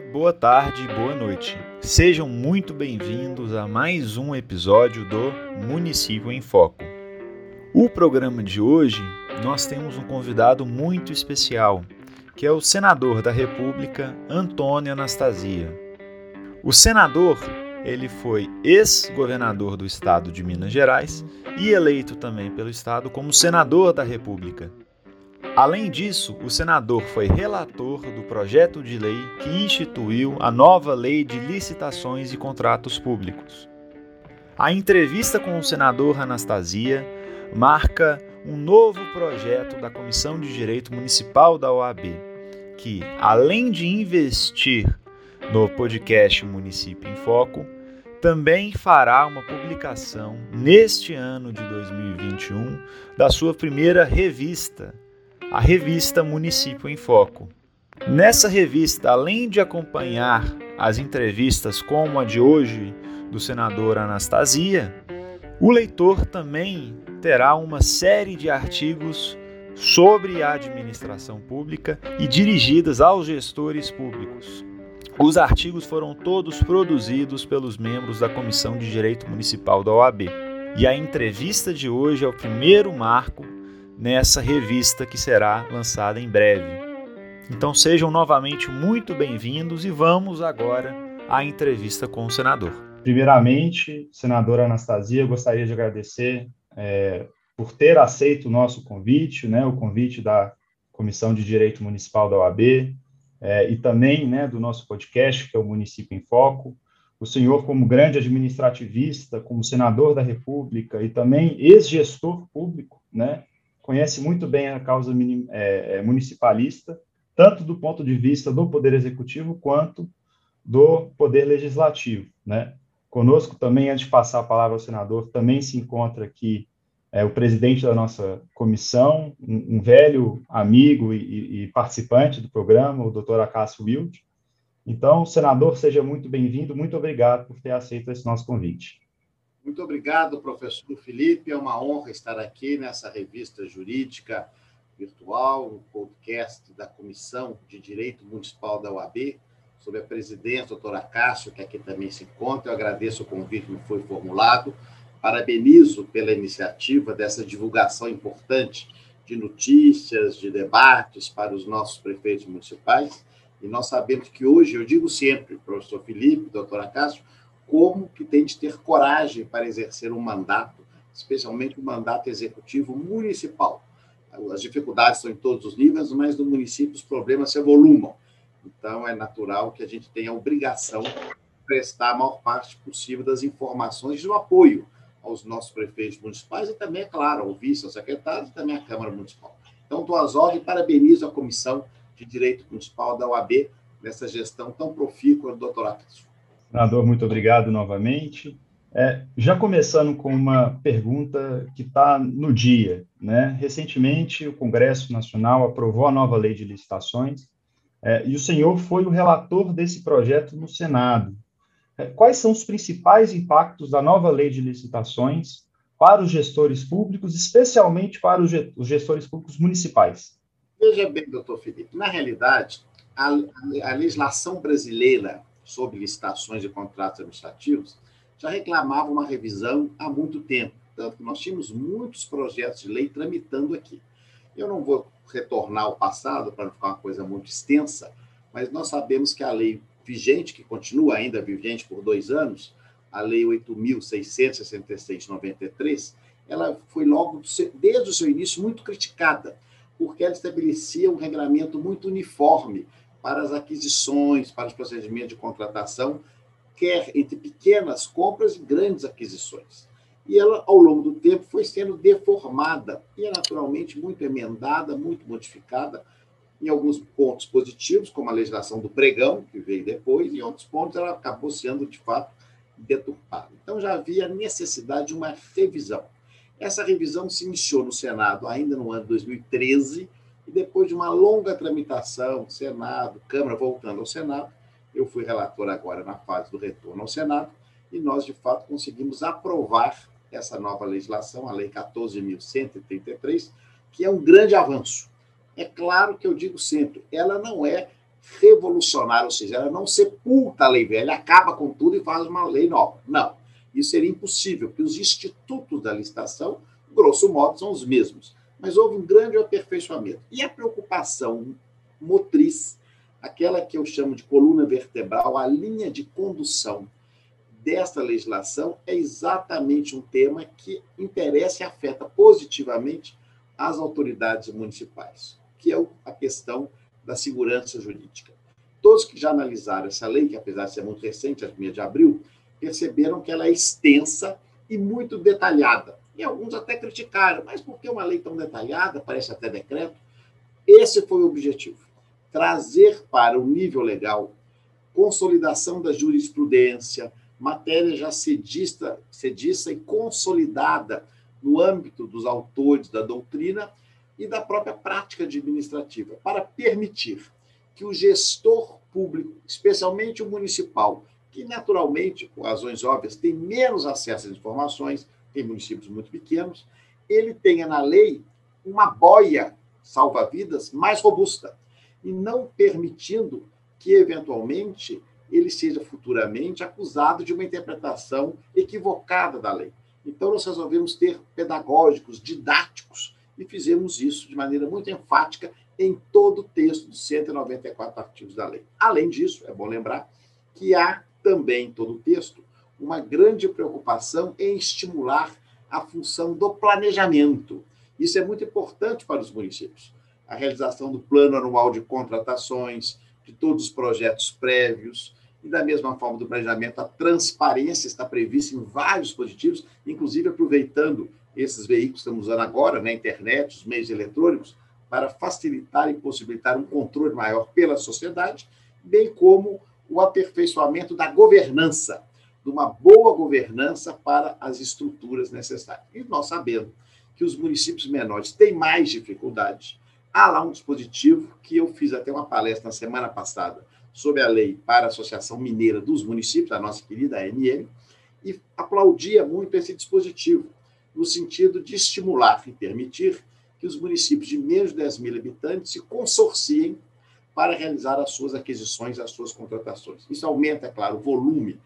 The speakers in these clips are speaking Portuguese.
boa tarde, boa noite. Sejam muito bem-vindos a mais um episódio do Município em Foco. O programa de hoje nós temos um convidado muito especial, que é o senador da República, Antônio Anastasia. O senador, ele foi ex-governador do estado de Minas Gerais e eleito também pelo estado como senador da República. Além disso, o senador foi relator do projeto de lei que instituiu a nova Lei de Licitações e Contratos Públicos. A entrevista com o senador Anastasia marca um novo projeto da Comissão de Direito Municipal da OAB, que, além de investir no podcast Município em Foco, também fará uma publicação neste ano de 2021 da sua primeira revista a revista Município em Foco. Nessa revista, além de acompanhar as entrevistas como a de hoje do senador Anastasia, o leitor também terá uma série de artigos sobre a administração pública e dirigidas aos gestores públicos. Os artigos foram todos produzidos pelos membros da Comissão de Direito Municipal da OAB. E a entrevista de hoje é o primeiro marco nessa revista que será lançada em breve. Então sejam novamente muito bem-vindos e vamos agora à entrevista com o senador. Primeiramente, senadora Anastasia, eu gostaria de agradecer é, por ter aceito o nosso convite, né, o convite da Comissão de Direito Municipal da OAB é, e também né, do nosso podcast, que é o Município em Foco. O senhor, como grande administrativista, como senador da República e também ex-gestor público, né, conhece muito bem a causa é, é, municipalista, tanto do ponto de vista do Poder Executivo quanto do Poder Legislativo. Né? Conosco também, antes de passar a palavra ao senador, também se encontra aqui é, o presidente da nossa comissão, um, um velho amigo e, e, participante do programa, o doutor Acácio Wild. Então, senador, seja muito bem-vindo, muito obrigado por ter aceito esse nosso convite. Muito obrigado, professor Felipe. É uma honra estar aqui nessa revista jurídica virtual, no podcast da Comissão de Direito Municipal da UAB, sob a presidência do doutor Acácio, que aqui também se encontra. Eu agradeço o convite que foi formulado. Parabenizo pela iniciativa dessa divulgação importante de notícias, de debates para os nossos prefeitos municipais. E nós sabemos que hoje, eu digo sempre, professor Felipe, doutor Acácio, como que tem de ter coragem para exercer um mandato, especialmente um mandato executivo municipal. As dificuldades são em todos os níveis, mas no município os problemas se evolumam. Então, é natural que a gente tenha a obrigação de prestar a maior parte possível das informações do apoio aos nossos prefeitos municipais e também, é claro, ao vice, ao secretário e também à Câmara Municipal. Então, estou às ordens e parabenizo a Comissão de Direito Municipal da UAB nessa gestão tão profícua do doutor. Senador, muito obrigado novamente. É, já começando com uma pergunta que está no dia. Né? Recentemente, o Congresso Nacional aprovou a nova lei de licitações é, e o senhor foi o relator desse projeto no Senado. É, quais são os principais impactos da nova lei de licitações para os gestores públicos, especialmente para os gestores públicos municipais? Veja bem, doutor Felipe, na realidade, a, a legislação brasileira sobre licitações e contratos administrativos, já reclamava uma revisão há muito tempo. Tanto que nós tínhamos muitos projetos de lei tramitando aqui. Eu não vou retornar ao passado para não ficar uma coisa muito extensa, mas nós sabemos que a lei vigente, que continua ainda vigente por dois anos, a Lei 8.666 de 93, ela foi logo, desde o seu início, muito criticada, porque ela estabelecia um regulamento muito uniforme para as aquisições, para os procedimentos de contratação, quer entre pequenas compras e grandes aquisições. E ela, ao longo do tempo, foi sendo deformada e é naturalmente muito emendada, muito modificada, em alguns pontos positivos, como a legislação do pregão, que veio depois, e em outros pontos ela acabou sendo, de fato, deturpada. Então já havia necessidade de uma revisão. Essa revisão se iniciou no Senado ainda no ano de 2013 e depois de uma longa tramitação, Senado, Câmara, voltando ao Senado, eu fui relator agora na fase do retorno ao Senado, e nós, de fato, conseguimos aprovar essa nova legislação, a Lei 14.133, que é um grande avanço. É claro que eu digo sempre, ela não é revolucionária, ou seja, ela não sepulta a lei velha, acaba com tudo e faz uma lei nova. Não, isso seria impossível, porque os institutos da licitação, grosso modo, são os mesmos. Mas houve um grande aperfeiçoamento. E a preocupação motriz, aquela que eu chamo de coluna vertebral, a linha de condução desta legislação, é exatamente um tema que interessa e afeta positivamente as autoridades municipais, que é a questão da segurança jurídica. Todos que já analisaram essa lei, que apesar de ser muito recente, a 1 de abril, perceberam que ela é extensa e muito detalhada. E alguns até criticaram, mas por que uma lei tão detalhada, parece até decreto? Esse foi o objetivo: trazer para o nível legal consolidação da jurisprudência, matéria já cedista, cedista e consolidada no âmbito dos autores da doutrina e da própria prática administrativa, para permitir que o gestor público, especialmente o municipal, que naturalmente, por razões óbvias, tem menos acesso às informações, tem municípios muito pequenos, ele tenha na lei uma boia salva-vidas mais robusta e não permitindo que, eventualmente, ele seja futuramente acusado de uma interpretação equivocada da lei. Então, nós resolvemos ter pedagógicos, didáticos, e fizemos isso de maneira muito enfática em todo o texto dos 194 artigos da lei. Além disso, é bom lembrar que há também em todo o texto uma grande preocupação em estimular a função do planejamento. Isso é muito importante para os municípios. A realização do plano anual de contratações, de todos os projetos prévios, e da mesma forma do planejamento, a transparência está prevista em vários dispositivos, inclusive aproveitando esses veículos que estamos usando agora, na né, internet, os meios eletrônicos, para facilitar e possibilitar um controle maior pela sociedade, bem como o aperfeiçoamento da governança, de uma boa governança para as estruturas necessárias. E nós sabendo que os municípios menores têm mais dificuldade, há lá um dispositivo que eu fiz até uma palestra na semana passada sobre a lei para a Associação Mineira dos Municípios, a nossa querida AMM, e aplaudia muito esse dispositivo, no sentido de estimular e permitir que os municípios de menos de 10 mil habitantes se consorciem para realizar as suas aquisições, as suas contratações. Isso aumenta, é claro, o volume,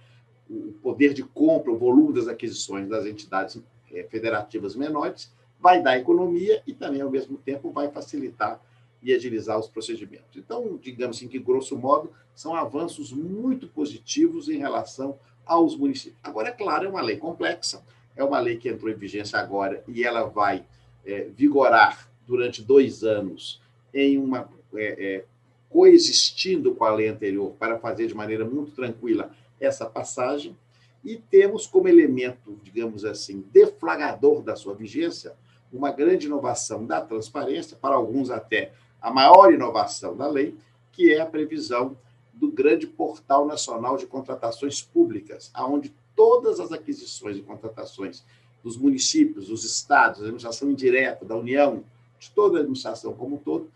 o poder de compra, o volume das aquisições das entidades eh, federativas menores, vai dar economia e também, ao mesmo tempo, vai facilitar e agilizar os procedimentos. Então, digamos assim que, grosso modo, são avanços muito positivos em relação aos municípios. Agora, é claro, é uma lei complexa, é uma lei que entrou em vigência agora e ela vai é, vigorar durante dois anos em uma é, é, coexistindo com a lei anterior para fazer de maneira muito tranquila essa passagem e temos como elemento, digamos assim, deflagrador da sua vigência uma grande inovação da transparência, para alguns até a maior inovação da lei, que é a previsão do grande portal nacional de contratações públicas, aonde todas as aquisições e contratações dos municípios, dos estados, da administração indireta, da União, de toda a administração como um todo,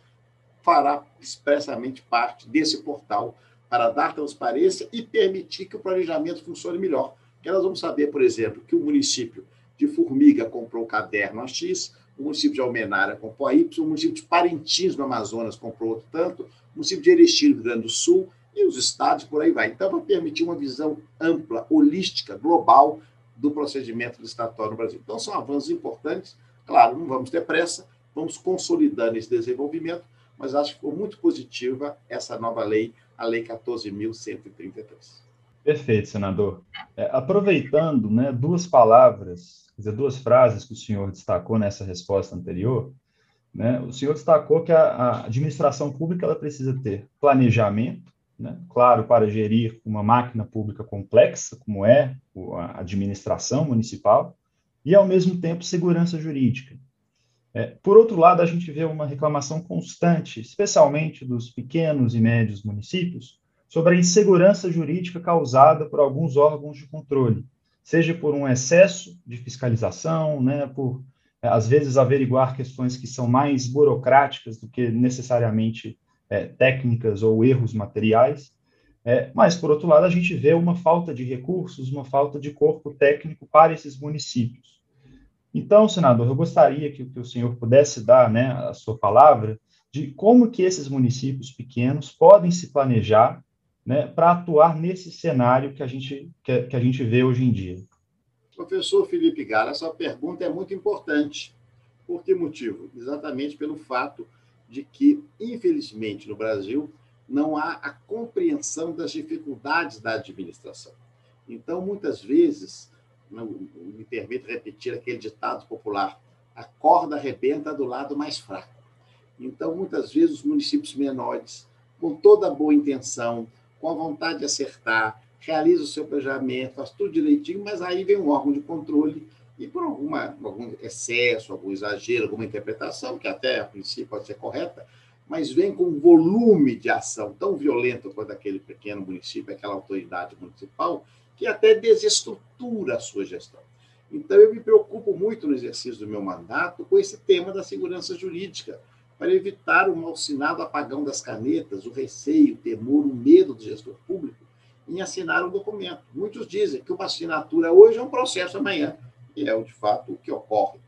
fará expressamente parte desse portal para dar transparência e permitir que o planejamento funcione melhor. Porque nós vamos saber, por exemplo, que o município de Formiga comprou o caderno X, o município de Almenara comprou a Y, o município de Parintins, no Amazonas, comprou outro tanto, o município de Erechim, no Rio Grande do Sul, e os estados, por aí vai. Então, vai permitir uma visão ampla, holística, global do procedimento licitatório no Brasil. Então, são avanços importantes. Claro, não vamos ter pressa, vamos consolidando esse desenvolvimento, mas acho que foi muito positiva essa nova lei, a Lei 14.133. Perfeito, senador. É, aproveitando né, duas palavras, quer dizer, duas frases que o senhor destacou nessa resposta anterior, né, o senhor destacou que a, a administração pública ela precisa ter planejamento, né? claro, para gerir uma máquina pública complexa, como é a administração municipal, e, ao mesmo tempo, segurança jurídica. É, por outro lado, a gente vê uma reclamação constante, especialmente dos pequenos e médios municípios, sobre a insegurança jurídica causada por alguns órgãos de controle, seja por um excesso de fiscalização, né, por, às vezes, averiguar questões que são mais burocráticas do que necessariamente é, técnicas ou erros materiais, é, mas, por outro lado, a gente vê uma falta de recursos, uma falta de corpo técnico para esses municípios. Então, senador, eu gostaria que, que o senhor pudesse dar né, a sua palavra de como que esses municípios pequenos podem se planejar né, para atuar nesse cenário que a, gente, que, que a gente vê hoje em dia. Professor Felipe Gala, essa pergunta é muito importante. Por que motivo? Exatamente pelo fato de que, infelizmente, no Brasil, não há a compreensão das dificuldades da administração. Então, muitas vezes, me permito repetir aquele ditado popular: a corda arrebenta do lado mais fraco. Então, muitas vezes, os municípios menores, com toda a boa intenção, com a vontade de acertar, realiza o seu planejamento, faz tudo direitinho, mas aí vem um órgão de controle e por alguma, algum excesso, algum exagero, alguma interpretação, que até a princípio pode ser correta, mas vem com um volume de ação tão violento quanto aquele pequeno município, aquela autoridade municipal, que até desestrutura a sua gestão. Então, eu me preocupo muito no exercício do meu mandato com esse tema da segurança jurídica, para evitar o malsinado apagão das canetas, o receio, o temor, o medo do gestor público em assinar um documento. Muitos dizem que uma assinatura hoje é um processo amanhã, e é de fato o que ocorre.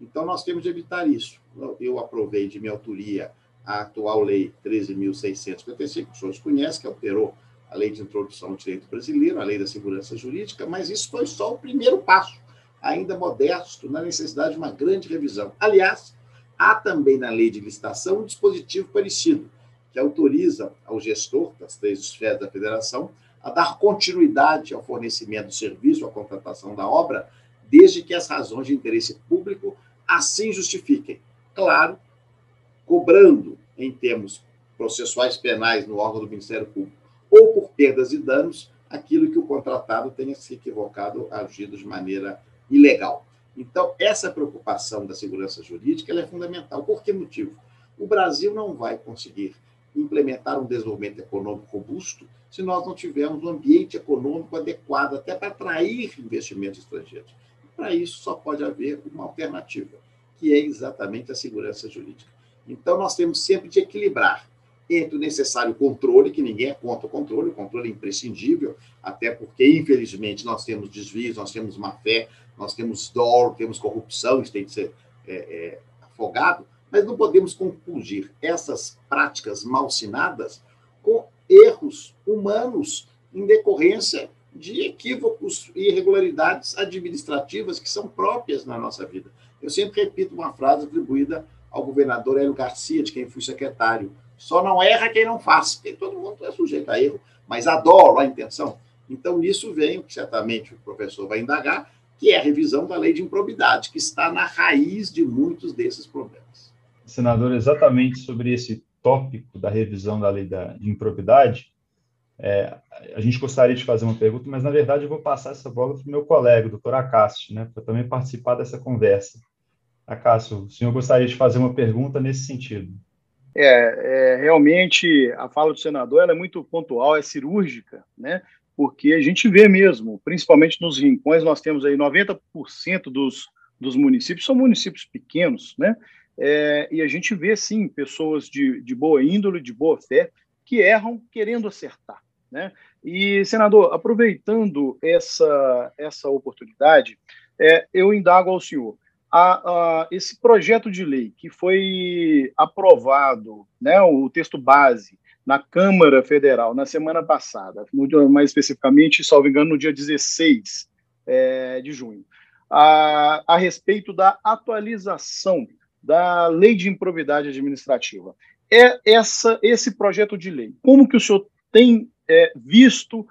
Então, nós temos de evitar isso. Eu aprovei de minha autoria a atual Lei 13.655, os senhores conhecem, que alterou a Lei de Introdução ao Direito Brasileiro, a Lei da Segurança Jurídica, mas isso foi só o primeiro passo, ainda modesto, na necessidade de uma grande revisão. Aliás, há também na Lei de Licitação um dispositivo parecido, que autoriza ao gestor das três esferas da federação a dar continuidade ao fornecimento do serviço, à contratação da obra, desde que as razões de interesse público assim justifiquem. Claro, cobrando em termos processuais penais no órgão do Ministério Público, perdas e danos, aquilo que o contratado tenha se equivocado, agido de maneira ilegal. Então, essa preocupação da segurança jurídica é fundamental. Por que motivo? O Brasil não vai conseguir implementar um desenvolvimento econômico robusto se nós não tivermos um ambiente econômico adequado até para atrair investimentos estrangeiros. Para isso, só pode haver uma alternativa, que é exatamente a segurança jurídica. Então, nós temos sempre de equilibrar entre o necessário controle, que ninguém é contra o controle, o controle é imprescindível, até porque, infelizmente, nós temos desvios, nós temos má fé, nós temos dolo, temos corrupção, isso tem que ser é, é, afogado, mas não podemos confundir essas práticas malsinadas com erros humanos em decorrência de equívocos e irregularidades administrativas que são próprias na nossa vida. Eu sempre repito uma frase atribuída ao governador Hélio Garcia, de quem fui secretário. Só não erra quem não faz, porque todo mundo é sujeito a erro, mas adoro a intenção. Então, nisso vem, que certamente o professor vai indagar, que é a revisão da lei de improbidade, que está na raiz de muitos desses problemas. Senador, exatamente sobre esse tópico da revisão da lei da, de improbidade, é, a gente gostaria de fazer uma pergunta, mas na verdade eu vou passar essa bola para o meu colega, o doutor Acácio, né, para também participar dessa conversa. Acácio, o senhor gostaria de fazer uma pergunta nesse sentido? É, é, realmente a fala do senador é muito pontual, é cirúrgica, né? Porque a gente vê mesmo, principalmente nos rincões, nós temos aí 90% dos, dos municípios são municípios pequenos, né? É, e a gente vê sim pessoas de, de boa índole, de boa fé, que erram querendo acertar. Né? E, senador, aproveitando essa, essa oportunidade, é, eu indago ao senhor. A, a, esse projeto de lei que foi aprovado, né, o texto base, na Câmara Federal na semana passada, no, mais especificamente, salvo engano, no dia 16 é, de junho, a, a respeito da atualização da Lei de Improvidade Administrativa. É essa, esse projeto de lei. Como que o senhor tem é, visto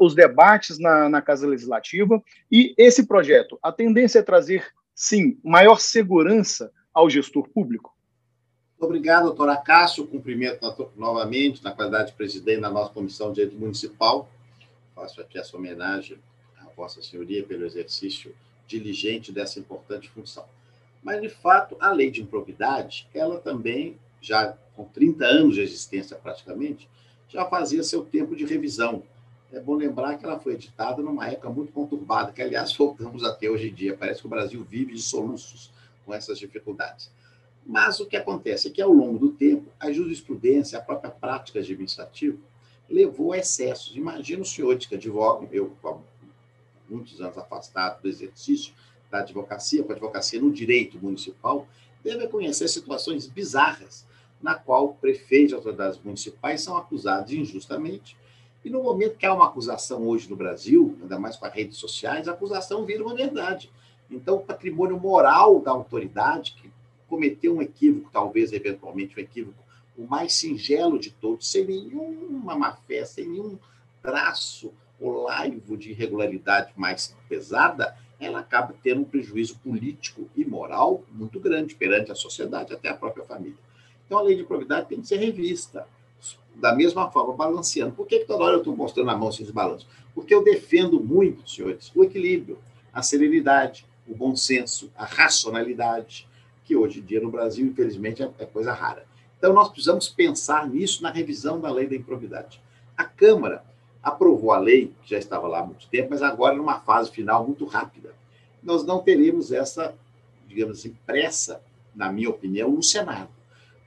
os debates na, na Casa Legislativa e esse projeto? A tendência é trazer, sim, maior segurança ao gestor público? Obrigado, doutor Acácio. Cumprimento novamente, na qualidade de presidente da nossa Comissão de Direito Municipal. Faço aqui essa homenagem à Vossa Senhoria pelo exercício diligente dessa importante função. Mas, de fato, a lei de improbidade, ela também, já com 30 anos de existência praticamente, já fazia seu tempo de revisão. É bom lembrar que ela foi editada numa época muito conturbada, que, aliás, voltamos até hoje em dia. Parece que o Brasil vive de soluços com essas dificuldades. Mas o que acontece é que, ao longo do tempo, a jurisprudência, a própria prática administrativa, levou a excessos. Imagina o senhor que advoga, eu, há muitos anos afastado do exercício da advocacia, com a advocacia no direito municipal, deve conhecer situações bizarras na qual prefeitos e autoridades municipais são acusados injustamente. E no momento que há uma acusação hoje no Brasil, ainda mais com as redes sociais, a acusação vira uma verdade. Então, o patrimônio moral da autoridade, que cometeu um equívoco, talvez eventualmente um equívoco, o mais singelo de todos, sem nenhuma má fé, sem nenhum traço ou laivo de irregularidade mais pesada, ela acaba tendo um prejuízo político e moral muito grande perante a sociedade, até a própria família. Então, a lei de probidade tem que ser revista, da mesma forma, balanceando. Por que, que toda hora eu estou mostrando na mão esses balanços? Porque eu defendo muito, senhores, o equilíbrio, a serenidade, o bom senso, a racionalidade, que hoje em dia no Brasil, infelizmente, é, é coisa rara. Então, nós precisamos pensar nisso na revisão da lei da improbidade. A Câmara aprovou a lei, que já estava lá há muito tempo, mas agora numa fase final muito rápida. Nós não teremos essa, digamos assim, pressa, na minha opinião, no Senado.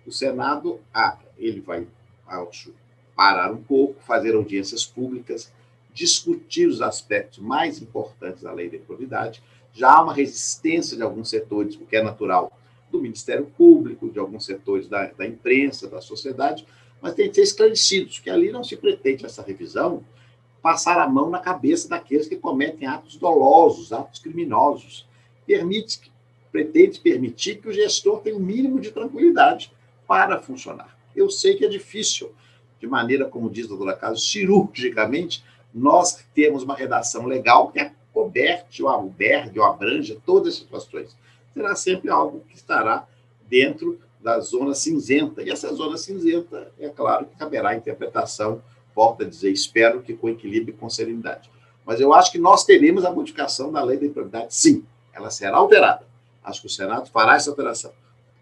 O Senado, ah, ele vai acho, parar um pouco, fazer audiências públicas, discutir os aspectos mais importantes da lei da improbidade. Já há uma resistência de alguns setores, o que é natural, do Ministério Público, de alguns setores da, da imprensa, da sociedade, mas tem que ser esclarecidos, que ali não se pretende essa revisão passar a mão na cabeça daqueles que cometem atos dolosos, atos criminosos. Permite, pretende permitir que o gestor tenha o um mínimo de tranquilidade para funcionar. Eu sei que é difícil, de maneira, como diz a doutora Caso, cirurgicamente, nós temos uma redação legal que acoberte ou albergue ou abranja todas as situações. Será sempre algo que estará dentro da zona cinzenta. E essa zona cinzenta, é claro que caberá a interpretação, volto a dizer, espero que com equilíbrio e com serenidade. Mas eu acho que nós teremos a modificação da lei da improbidade, sim. Ela será alterada. Acho que o Senado fará essa alteração.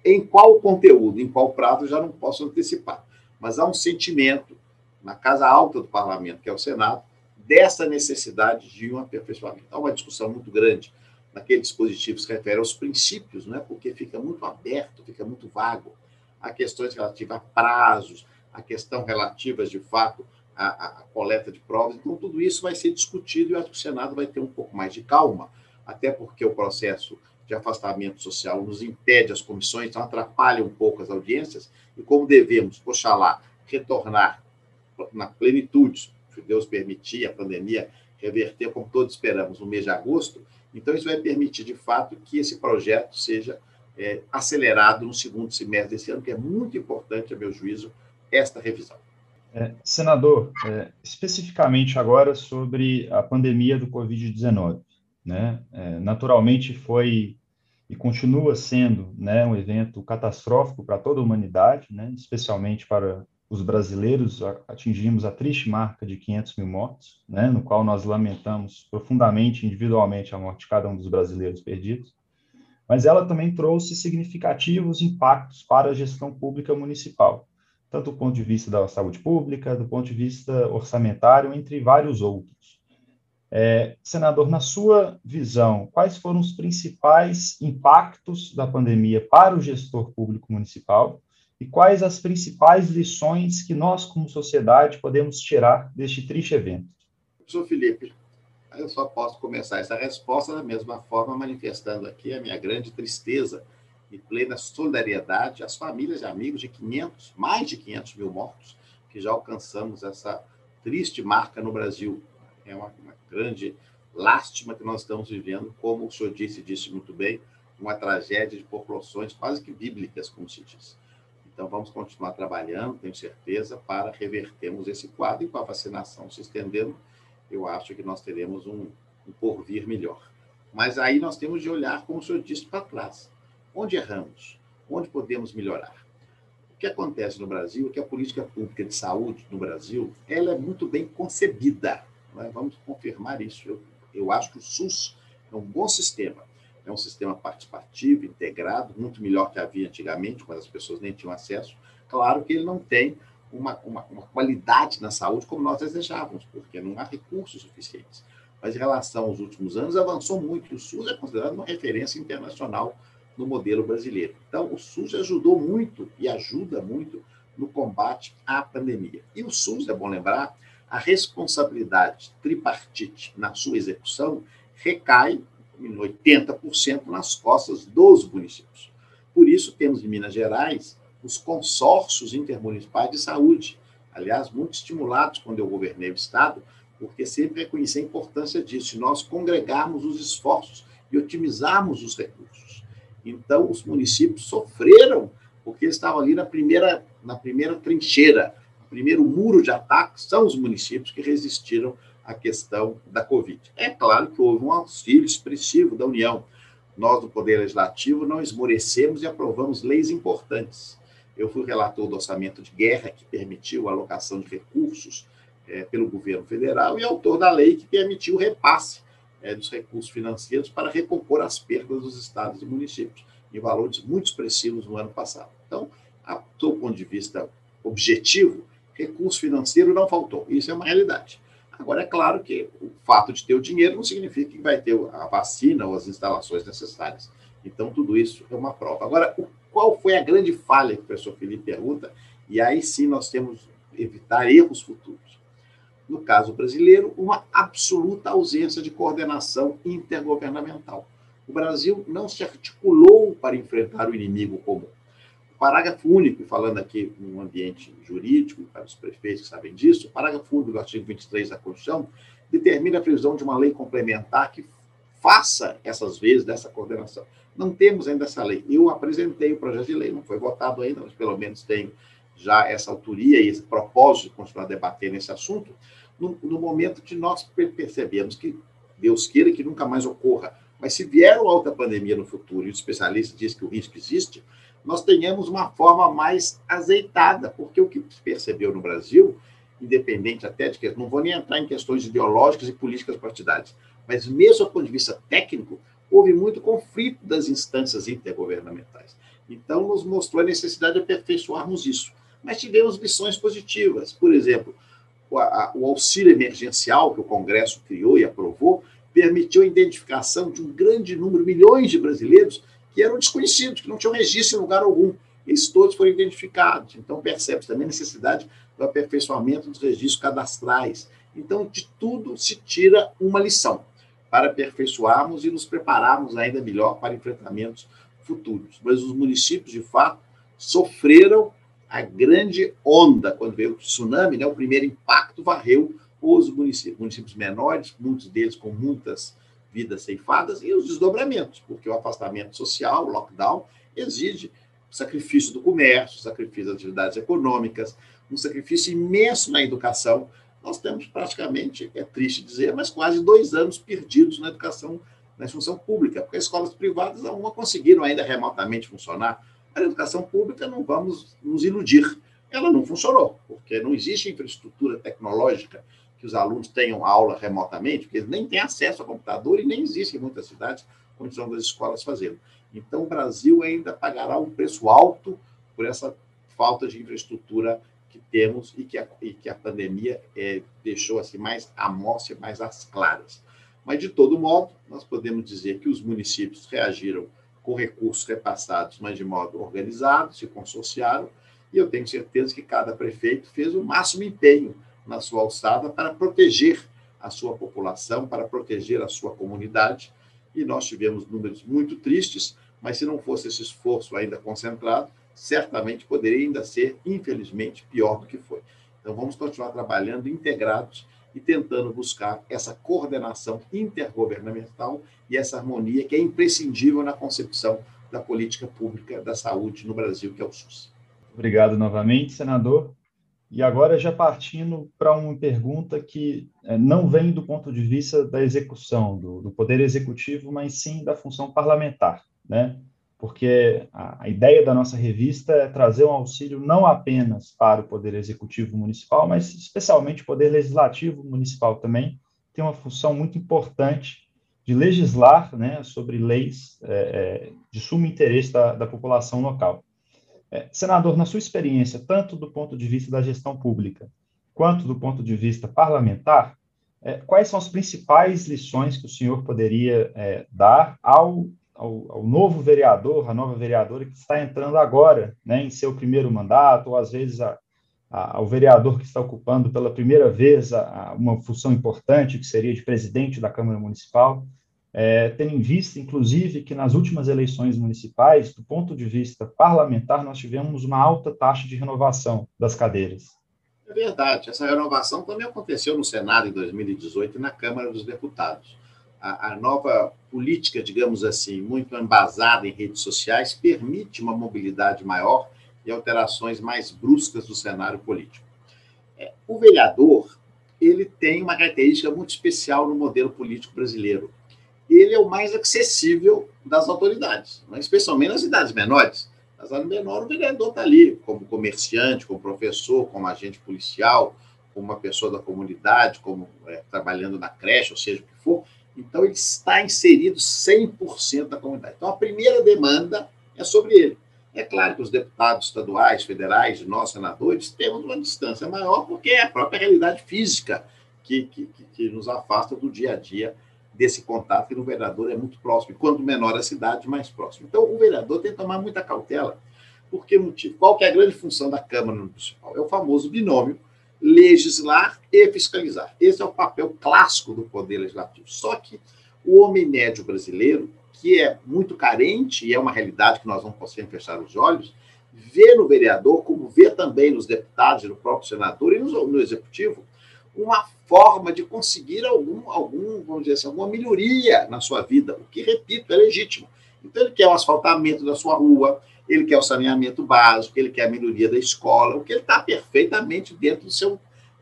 Em qual conteúdo, em qual prazo, já não posso antecipar. Mas há um sentimento na Casa Alta do Parlamento, que é o Senado, dessa necessidade de um aperfeiçoamento. Há uma discussão muito grande naquele dispositivo que se refere aos princípios, né? porque fica muito aberto, fica muito vago. Há questões relativas a prazos, a questão relativas, de fato, à, à, coleta de provas. Então, tudo isso vai ser discutido e eu acho que o Senado vai ter um pouco mais de calma, até porque o processo de afastamento social nos impede as comissões, então atrapalha um pouco as audiências, e como devemos, oxalá, retornar na plenitude, se Deus permitir, a pandemia reverter, como todos esperamos, no mês de agosto, então, isso vai permitir, de fato, que esse projeto seja é, acelerado no segundo semestre desse ano, que é muito importante, a meu juízo, esta revisão. É, senador, é, especificamente agora sobre a pandemia do Covid-19, né? É, naturalmente foi e continua sendo né, um evento catastrófico para toda a humanidade, né, especialmente para os brasileiros atingimos a triste marca de 500 mil mortos, né, no qual nós lamentamos profundamente, individualmente, a morte de cada um dos brasileiros perdidos, mas ela também trouxe significativos impactos para a gestão pública municipal, tanto do ponto de vista da saúde pública, do ponto de vista orçamentário, entre vários outros. É, senador, na sua visão, quais foram os principais impactos da pandemia para o gestor público municipal e quais as principais lições que nós, como sociedade, podemos tirar deste triste evento? Professor Felipe, eu só posso começar essa resposta da mesma forma, manifestando aqui a minha grande tristeza e plena solidariedade às famílias e amigos de 500, mais de 500 mil mortos, que já alcançamos essa triste marca no Brasil. É uma, uma grande lástima que nós estamos vivendo, como o senhor disse, disse muito bem, uma tragédia de proporções quase que bíblicas, como se diz. Então, vamos continuar trabalhando, tenho certeza, para revertermos esse quadro e com a vacinação se estendendo, eu acho que nós teremos um, um porvir melhor. Mas aí nós temos de olhar, como o senhor disse, para trás. Onde erramos? Onde podemos melhorar? O que acontece no Brasil é que a política pública de saúde no Brasil ela é muito bem concebida. É? Vamos confirmar isso. Eu, eu acho que o SUS é um bom sistema é um sistema participativo, integrado, muito melhor que havia antigamente, quando as pessoas nem tinham acesso. Claro que ele não tem uma, uma, uma qualidade na saúde como nós desejávamos, porque não há recursos suficientes. Mas em relação aos últimos anos, avançou muito. O SUS é considerado uma referência internacional no modelo brasileiro. Então, o SUS ajudou muito e ajuda muito no combate à pandemia. E o SUS, é bom lembrar, a responsabilidade tripartite na sua execução recai em 80% nas costas dos municípios. Por isso, temos em Minas Gerais os consórcios intermunicipais de saúde. Aliás, muito estimulados quando eu governei o Estado, porque sempre reconheci a importância disso, nós congregarmos os esforços e otimizarmos os recursos. Então, os municípios sofreram, porque estavam ali na primeira, na primeira trincheira, primeiro muro de ataque são os municípios que resistiram à questão da Covid. É claro que houve um auxílio expressivo da União. Nós, do Poder Legislativo, não esmorecemos e aprovamos leis importantes. Eu fui relator do orçamento de guerra, que permitiu a alocação de recursos é, pelo governo federal, e autor da lei que permitiu o repasse é, dos recursos financeiros para recompor as perdas dos estados e municípios, em valores muito expressivos no ano passado. Então, a, do ponto de vista objetivo, recurso financeiro não faltou. Isso é uma realidade. Agora, é claro que o fato de ter o dinheiro não significa que vai ter a vacina ou as instalações necessárias. Então, tudo isso é uma prova. Agora, qual foi a grande falha que o professor Felipe pergunta? E aí sim nós temos evitar erros futuros no caso brasileiro, uma absoluta ausência de coordenação intergovernamental. O Brasil não se articulou para enfrentar o inimigo comum. Parágrafo único, falando aqui num ambiente jurídico, para os prefeitos que sabem disso, parágrafo único do artigo 23 da Constituição determina a previsão de uma lei complementar que faça essas vezes dessa coordenação. Não temos ainda essa lei. Eu apresentei o projeto de lei, não foi votado ainda, mas pelo menos tenho já essa autoria e esse propósito de continuar debatendo esse assunto, no, no momento que nós percebemos que Deus queira que nunca mais ocorra, mas se vier uma outra pandemia no futuro e o especialista diz que o risco existe, nós tenhamos uma forma mais azeitada, porque o que se percebeu no Brasil, independente até de que não vou nem entrar em questões ideológicas e políticas partidárias, mas mesmo do ponto de vista técnico, houve muito conflito das instâncias intergovernamentais. Então, nos mostrou a necessidade de aperfeiçoarmos isso mas tivemos lições positivas. Por exemplo, o, o auxílio emergencial que o Congresso criou e aprovou permitiu a identificação de um grande número, milhões de brasileiros que eram desconhecidos, que não tinham registro em lugar algum. Eles todos foram identificados. Então, percebe-se também a necessidade do aperfeiçoamento dos registros cadastrais. Então, de tudo se tira uma lição para aperfeiçoarmos e nos prepararmos ainda melhor para enfrentamentos futuros. Mas os municípios, de fato, sofreram a grande onda, quando veio o tsunami, né, o primeiro impacto varreu os municípios, municípios menores, muitos deles com muitas vidas ceifadas, e os desdobramentos, porque o afastamento social, o lockdown, exige sacrifício do comércio, sacrifício das atividades econômicas, um sacrifício imenso na educação. Nós temos praticamente, é triste dizer, mas quase dois anos perdidos na educação, na instrução pública, porque as escolas privadas não conseguiram ainda remotamente funcionar a educação pública, não vamos nos iludir, ela não funcionou, porque não existe infraestrutura tecnológica que os alunos tenham aula remotamente, porque eles nem têm acesso a computador e nem existe em muitas cidades condição das escolas fazendo. Então, o Brasil ainda pagará um preço alto por essa falta de infraestrutura que temos e que a, e que a pandemia é, deixou assim mais à mostra, mais às claras. Mas, de todo modo, nós podemos dizer que os municípios reagiram com recursos repassados, mas de modo organizado, se consorciaram, e eu tenho certeza que cada prefeito fez o máximo empenho na sua alçada para proteger a sua população, para proteger a sua comunidade, e nós tivemos números muito tristes, mas se não fosse esse esforço ainda concentrado, certamente poderia ainda ser, infelizmente, pior do que foi. Então, vamos continuar trabalhando integrados e tentando buscar essa coordenação intergovernamental e essa harmonia que é imprescindível na concepção da política pública da saúde no Brasil, que é o SUS. Obrigado novamente, senador. E agora já partindo para uma pergunta que é, não vem do ponto de vista da execução, do, do poder executivo, mas sim da função parlamentar, né? porque a, a, ideia da nossa revista é trazer um auxílio não apenas para o Poder Executivo Municipal, mas especialmente o Poder Legislativo Municipal também tem uma função muito importante de legislar né, sobre leis é, é, de sumo interesse da, da população local. É, senador, na sua experiência, tanto do ponto de vista da gestão pública quanto do ponto de vista parlamentar, é, quais são as principais lições que o senhor poderia é, dar ao ao, ao, novo vereador, a nova vereadora que está entrando agora, né, em seu primeiro mandato, ou às vezes a, a, ao vereador que está ocupando pela primeira vez a, uma função importante, que seria de presidente da Câmara Municipal. É, tendo em vista, inclusive, que nas últimas eleições municipais, do ponto de vista parlamentar, nós tivemos uma alta taxa de renovação das cadeiras. É verdade, essa renovação também aconteceu no Senado em 2018 e na Câmara dos Deputados. A, a nova política, digamos assim, muito embasada em redes sociais, permite uma mobilidade maior e alterações mais bruscas do cenário político. É, o vereador ele tem uma característica muito especial no modelo político brasileiro. Ele é o mais acessível das autoridades, né? especialmente nas cidades menores. Nas cidades menores, o vereador está ali como comerciante, como professor, como agente policial, como uma pessoa da comunidade, como é, trabalhando na creche, ou seja, o que for. Então, ele está inserido 100% da comunidade. Então, a primeira demanda é sobre ele. É claro que os deputados estaduais, federais, nós, senadores, temos uma distância maior, porque é a própria realidade física que, que, que nos afasta do dia a dia desse contato, que no vereador é muito próximo. E quanto menor a cidade, mais próximo. Então, o vereador tem que tomar muita cautela. Por que motivo? Qual que é a grande função da Câmara Municipal? É o famoso binômio legislar e fiscalizar. Esse é o papel clássico do Poder Legislativo. Só que o homem médio brasileiro que é muito carente, e é uma realidade que nós não podemos fechar os olhos, vê no vereador, como vê também nos deputados, no próprio senador e no, no executivo, uma forma de conseguir algum, algum, vamos dizer assim, alguma melhoria na sua vida, o que, repito, é legítimo. Então, ele quer o asfaltamento da sua rua, ele quer o saneamento básico, ele quer a melhoria da escola, o que ele está perfeitamente dentro do seu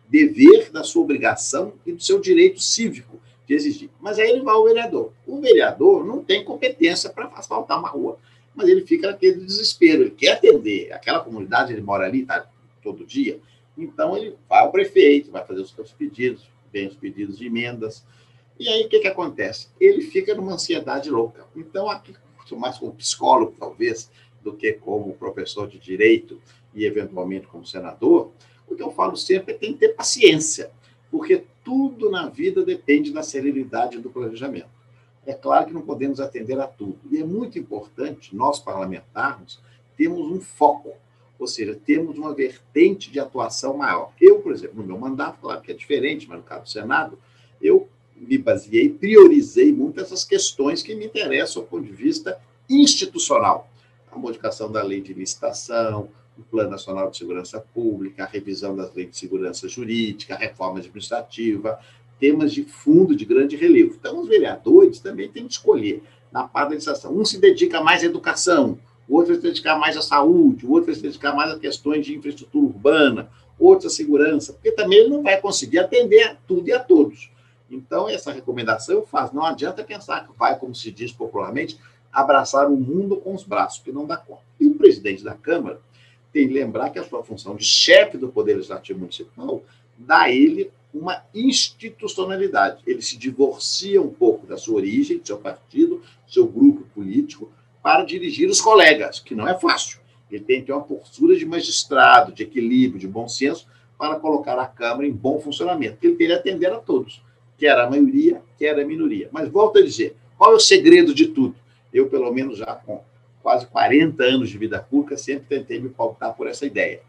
dever, da sua obrigação e do seu direito cívico de exigir. Mas aí ele vai ao vereador. O vereador não tem competência para asfaltar uma rua, mas ele fica naquele desespero. Ele quer atender aquela comunidade, ele mora ali, está todo dia. Então ele vai ao prefeito, vai fazer os seus pedidos, vem os pedidos de emendas. E aí o que, que acontece? Ele fica numa ansiedade louca. Então, aqui, mais como psicólogo, talvez, do que como professor de direito e eventualmente como senador, o que eu falo sempre é que tem que ter paciência porque tudo na vida depende da celeridade do planejamento. É claro que não podemos atender a tudo, e é muito importante nós parlamentarmos termos um foco, ou seja, temos uma vertente de atuação maior. Eu, por exemplo, no meu mandato, claro que é diferente, mas no caso do Senado, eu me baseei, priorizei muito essas questões que me interessam do ponto de vista institucional. A modificação da lei de licitação, o Plano Nacional de Segurança Pública, a revisão das leis de segurança jurídica, a reforma administrativa, temas de fundo de grande relevo. Então, os vereadores também têm que escolher na legislação. Um se dedica mais à educação, o outro vai se dedicar mais à saúde, o outro vai se dedicar mais a questões de infraestrutura urbana, outro à segurança, porque também ele não vai conseguir atender a tudo e a todos. Então, essa recomendação eu faço. Não adianta pensar que vai, como se diz popularmente, abraçar o mundo com os braços, que não dá conta. E o presidente da Câmara, tem que lembrar que a sua função de chefe do Poder Legislativo Municipal dá ele uma institucionalidade. Ele se divorcia um pouco da sua origem, do seu partido, do seu grupo político, para dirigir os colegas, que não é fácil. Ele tem que ter uma postura de magistrado, de equilíbrio, de bom senso, para colocar a Câmara em bom funcionamento, ele tem que atender a todos, quer a maioria, quer a minoria. Mas volto a dizer, qual é o segredo de tudo? Eu, pelo menos, já com quase 40 anos de vida pública, sempre tentei me pautar por essa ideia.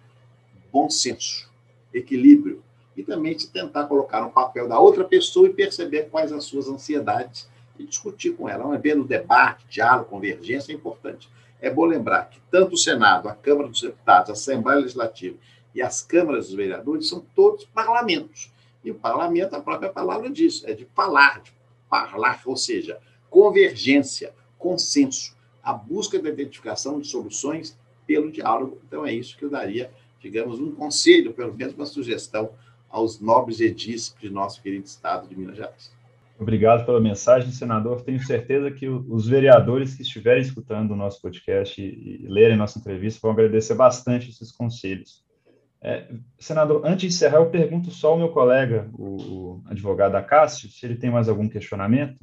Bom senso, equilíbrio, e também se tentar colocar no papel da outra pessoa e perceber quais as suas ansiedades e discutir com ela. No debate, diálogo, convergência é importante. É bom lembrar que tanto o Senado, a Câmara dos Deputados, a Assembleia Legislativa e as câmaras dos vereadores são todos parlamentos. E o parlamento, a própria palavra diz, é de falar, de falar, ou seja, convergência, consenso a busca da identificação de soluções pelo diálogo. Então, é isso que eu daria, digamos, um conselho, pelo menos uma sugestão aos nobres edis de nosso querido Estado de Minas Gerais. Obrigado pela mensagem, senador. Tenho certeza que os vereadores que estiverem escutando o nosso podcast e, lerem nossa entrevista vão agradecer bastante esses conselhos. É, senador, antes de encerrar, eu pergunto só ao meu colega, o, o advogado Acácio, se ele tem mais algum questionamento.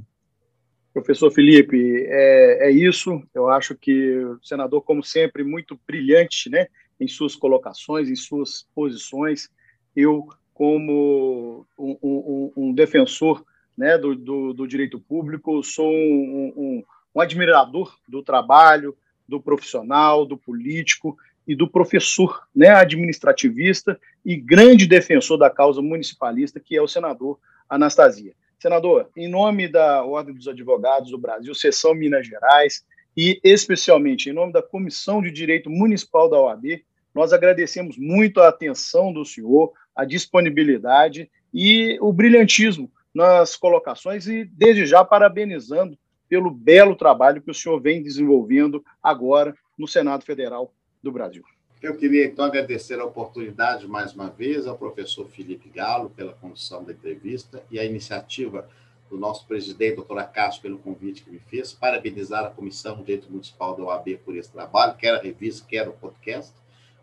Professor Felipe, é, é, isso. Eu acho que o senador, como sempre, muito brilhante né, em suas colocações, em suas posições. Eu, como um, um, um defensor né, do, do, do, direito público, sou um, um admirador do trabalho, do profissional, do político e do professor né, administrativista e grande defensor da causa municipalista, que é o senador Anastasia. Senador, em nome da Ordem dos Advogados do Brasil, Seção Minas Gerais, e especialmente em nome da Comissão de Direito Municipal da OAB, nós agradecemos muito a atenção do senhor, a disponibilidade e o brilhantismo nas colocações e, desde já, parabenizando pelo belo trabalho que o senhor vem desenvolvendo agora no Senado Federal do Brasil. Eu queria, então, agradecer a oportunidade, mais uma vez, ao professor Felipe Galo pela condução da entrevista e a iniciativa do nosso presidente, doutor Acácio, pelo convite que me fez, parabenizar a Comissão de Direito Municipal da OAB por esse trabalho, quer a revista, quer o podcast,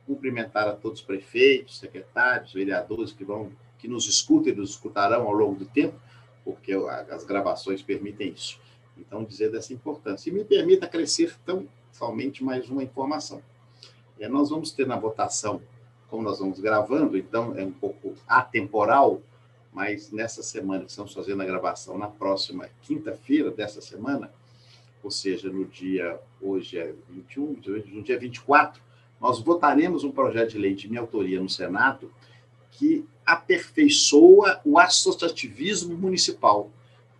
cumprimentar a todos os prefeitos, secretários, vereadores que vão, que nos escutam e nos escutarão ao longo do tempo, porque as gravações permitem isso. Então, dizer dessa importância. E me permita crescer tão somente mais uma informação. É, nós vamos ter na votação, como nós vamos gravando, então é um pouco atemporal, mas nessa semana que estamos fazendo a gravação, na próxima quinta-feira dessa semana, ou seja, no dia, hoje é 21, no dia 24, nós votaremos um projeto de lei de minha autoria no Senado que aperfeiçoa o associativismo municipal,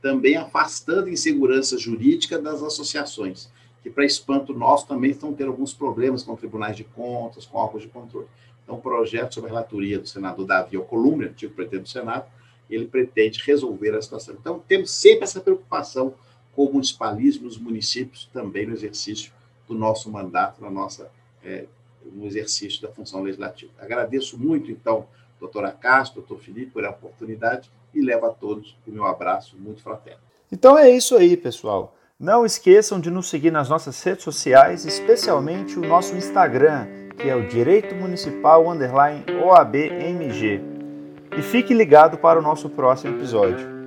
também afastando insegurança jurídica das associações que, para espanto nosso, também estão tendo alguns problemas com tribunais de contas, com órgãos de controle. Então, o projeto sobre a relatoria do senador Davi Alcolumbre, antigo presidente do Senado, ele pretende resolver a situação. Então, temos sempre essa preocupação com o municipalismo, os municípios também no exercício do nosso mandato, na nossa, é, no exercício da função legislativa. Agradeço muito, então, doutora Castro, doutor Felipe, por a oportunidade e levo a todos o meu abraço muito fraterno. Então é isso aí, pessoal. Não esqueçam de nos seguir nas nossas redes sociais, especialmente o nosso Instagram, que é o Direito Municipal OABMG. E fique ligado para o nosso próximo episódio.